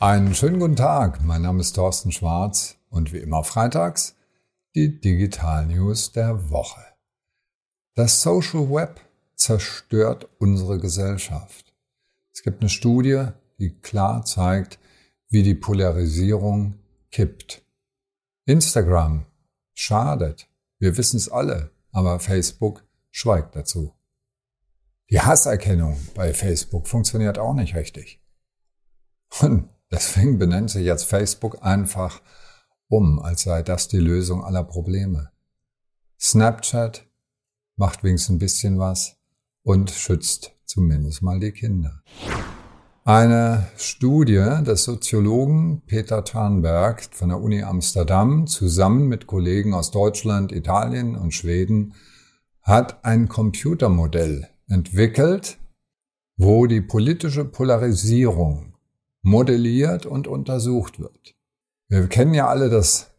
Einen schönen guten Tag. Mein Name ist Thorsten Schwarz und wie immer freitags die Digital News der Woche. Das Social Web zerstört unsere Gesellschaft. Es gibt eine Studie, die klar zeigt, wie die Polarisierung kippt. Instagram schadet. Wir wissen es alle, aber Facebook schweigt dazu. Die Hasserkennung bei Facebook funktioniert auch nicht richtig. Und deswegen benennt sich jetzt Facebook einfach um, als sei das die Lösung aller Probleme. Snapchat macht wenigstens ein bisschen was und schützt zumindest mal die Kinder. Eine Studie des Soziologen Peter Tarnberg von der Uni Amsterdam zusammen mit Kollegen aus Deutschland, Italien und Schweden hat ein Computermodell entwickelt, wo die politische Polarisierung modelliert und untersucht wird. Wir kennen ja alle das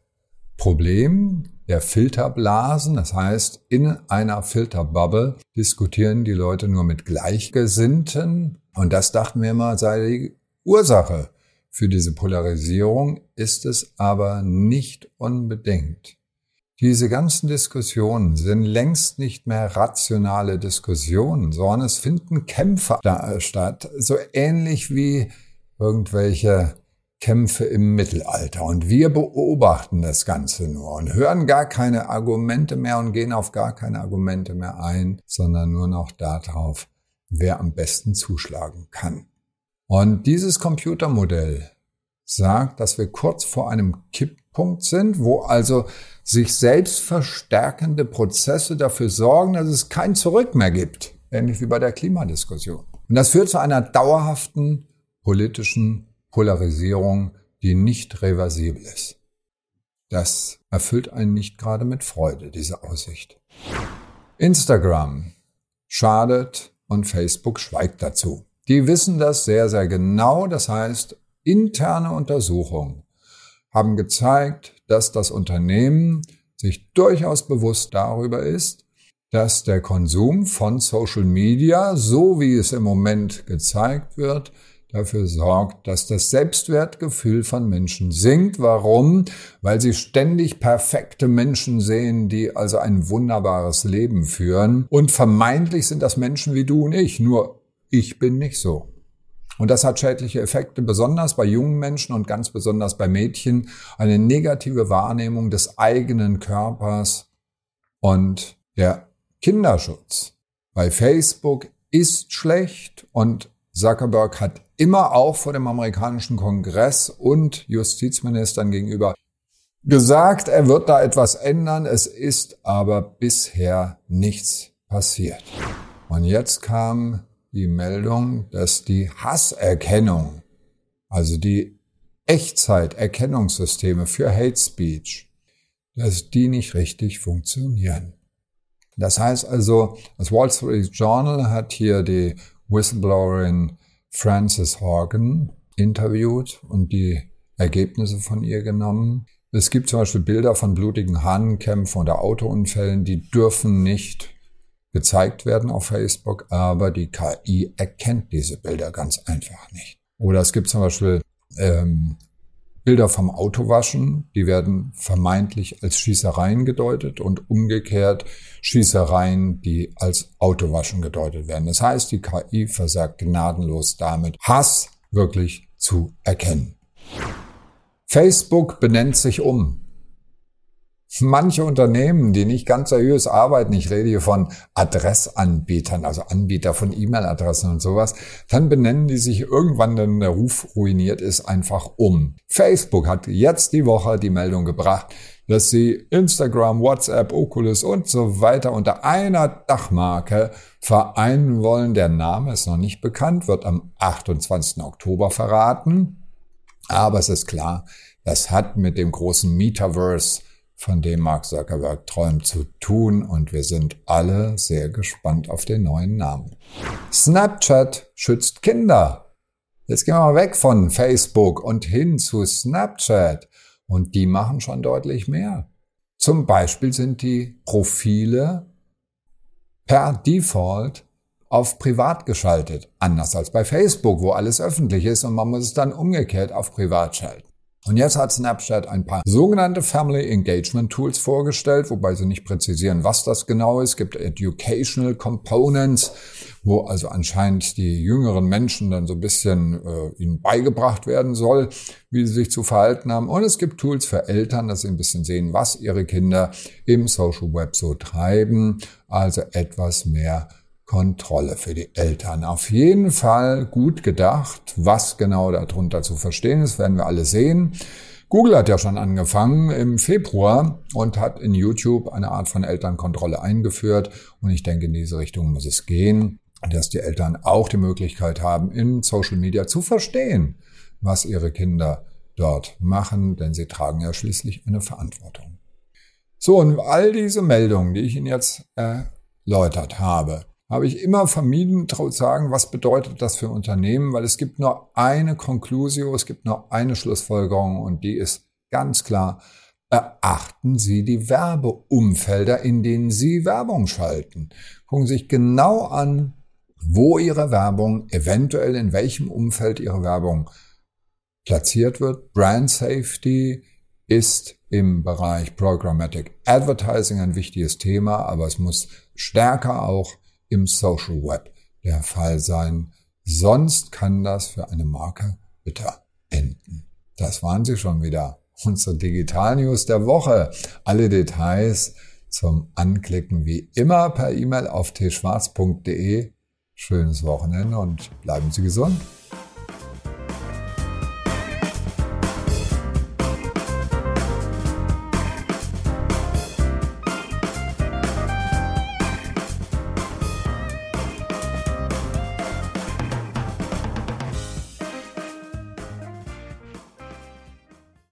Problem der Filterblasen. Das heißt, in einer Filterbubble diskutieren die Leute nur mit Gleichgesinnten. Und das dachten wir immer sei die Ursache für diese Polarisierung, ist es aber nicht unbedingt. Diese ganzen Diskussionen sind längst nicht mehr rationale Diskussionen, sondern es finden Kämpfe statt, so ähnlich wie irgendwelche Kämpfe im Mittelalter. Und wir beobachten das Ganze nur und hören gar keine Argumente mehr und gehen auf gar keine Argumente mehr ein, sondern nur noch darauf, wer am besten zuschlagen kann. Und dieses Computermodell sagt, dass wir kurz vor einem Kipppunkt sind, wo also sich selbst verstärkende Prozesse dafür sorgen, dass es kein Zurück mehr gibt, ähnlich wie bei der Klimadiskussion. Und das führt zu einer dauerhaften politischen Polarisierung, die nicht reversibel ist. Das erfüllt einen nicht gerade mit Freude, diese Aussicht. Instagram schadet und Facebook schweigt dazu. Die wissen das sehr, sehr genau. Das heißt, interne Untersuchungen haben gezeigt, dass das Unternehmen sich durchaus bewusst darüber ist, dass der Konsum von Social Media, so wie es im Moment gezeigt wird, dafür sorgt, dass das Selbstwertgefühl von Menschen sinkt. Warum? Weil sie ständig perfekte Menschen sehen, die also ein wunderbares Leben führen. Und vermeintlich sind das Menschen wie du und ich, nur ich bin nicht so. Und das hat schädliche Effekte, besonders bei jungen Menschen und ganz besonders bei Mädchen. Eine negative Wahrnehmung des eigenen Körpers und der Kinderschutz. Bei Facebook ist schlecht und Zuckerberg hat immer auch vor dem amerikanischen Kongress und Justizministern gegenüber gesagt, er wird da etwas ändern. Es ist aber bisher nichts passiert. Und jetzt kam die Meldung, dass die Hasserkennung, also die Echtzeiterkennungssysteme für Hate Speech, dass die nicht richtig funktionieren. Das heißt also, das Wall Street Journal hat hier die Whistleblowerin Frances Horgan interviewt und die Ergebnisse von ihr genommen. Es gibt zum Beispiel Bilder von blutigen Hahnenkämpfen oder Autounfällen, die dürfen nicht gezeigt werden auf Facebook, aber die KI erkennt diese Bilder ganz einfach nicht. Oder es gibt zum Beispiel ähm, Bilder vom Autowaschen, die werden vermeintlich als Schießereien gedeutet und umgekehrt Schießereien, die als Autowaschen gedeutet werden. Das heißt, die KI versagt gnadenlos damit, Hass wirklich zu erkennen. Facebook benennt sich um. Manche Unternehmen, die nicht ganz seriös arbeiten, ich rede hier von Adressanbietern, also Anbieter von E-Mail-Adressen und sowas, dann benennen die sich irgendwann, wenn der Ruf ruiniert ist, einfach um. Facebook hat jetzt die Woche die Meldung gebracht, dass sie Instagram, WhatsApp, Oculus und so weiter unter einer Dachmarke vereinen wollen. Der Name ist noch nicht bekannt, wird am 28. Oktober verraten. Aber es ist klar, das hat mit dem großen Metaverse von dem Mark Zuckerberg träumt zu tun und wir sind alle sehr gespannt auf den neuen Namen. Snapchat schützt Kinder. Jetzt gehen wir mal weg von Facebook und hin zu Snapchat und die machen schon deutlich mehr. Zum Beispiel sind die Profile per Default auf privat geschaltet. Anders als bei Facebook, wo alles öffentlich ist und man muss es dann umgekehrt auf privat schalten. Und jetzt hat Snapchat ein paar sogenannte Family Engagement Tools vorgestellt, wobei sie nicht präzisieren, was das genau ist. Es gibt Educational Components, wo also anscheinend die jüngeren Menschen dann so ein bisschen äh, ihnen beigebracht werden soll, wie sie sich zu verhalten haben. Und es gibt Tools für Eltern, dass sie ein bisschen sehen, was ihre Kinder im Social Web so treiben. Also etwas mehr Kontrolle für die Eltern. Auf jeden Fall gut gedacht. Was genau darunter zu verstehen ist, werden wir alle sehen. Google hat ja schon angefangen im Februar und hat in YouTube eine Art von Elternkontrolle eingeführt. Und ich denke, in diese Richtung muss es gehen, dass die Eltern auch die Möglichkeit haben, in Social Media zu verstehen, was ihre Kinder dort machen, denn sie tragen ja schließlich eine Verantwortung. So, und all diese Meldungen, die ich Ihnen jetzt erläutert habe, habe ich immer vermieden zu sagen, was bedeutet das für Unternehmen, weil es gibt nur eine Conclusio, es gibt nur eine Schlussfolgerung und die ist ganz klar, beachten Sie die Werbeumfelder, in denen Sie Werbung schalten. Gucken Sie sich genau an, wo Ihre Werbung, eventuell in welchem Umfeld Ihre Werbung platziert wird. Brand Safety ist im Bereich Programmatic Advertising ein wichtiges Thema, aber es muss stärker auch im Social Web der Fall sein. Sonst kann das für eine Marke bitter enden. Das waren sie schon wieder. Unsere Digital News der Woche. Alle Details zum Anklicken wie immer per E-Mail auf tschwarz.de. Schönes Wochenende und bleiben Sie gesund.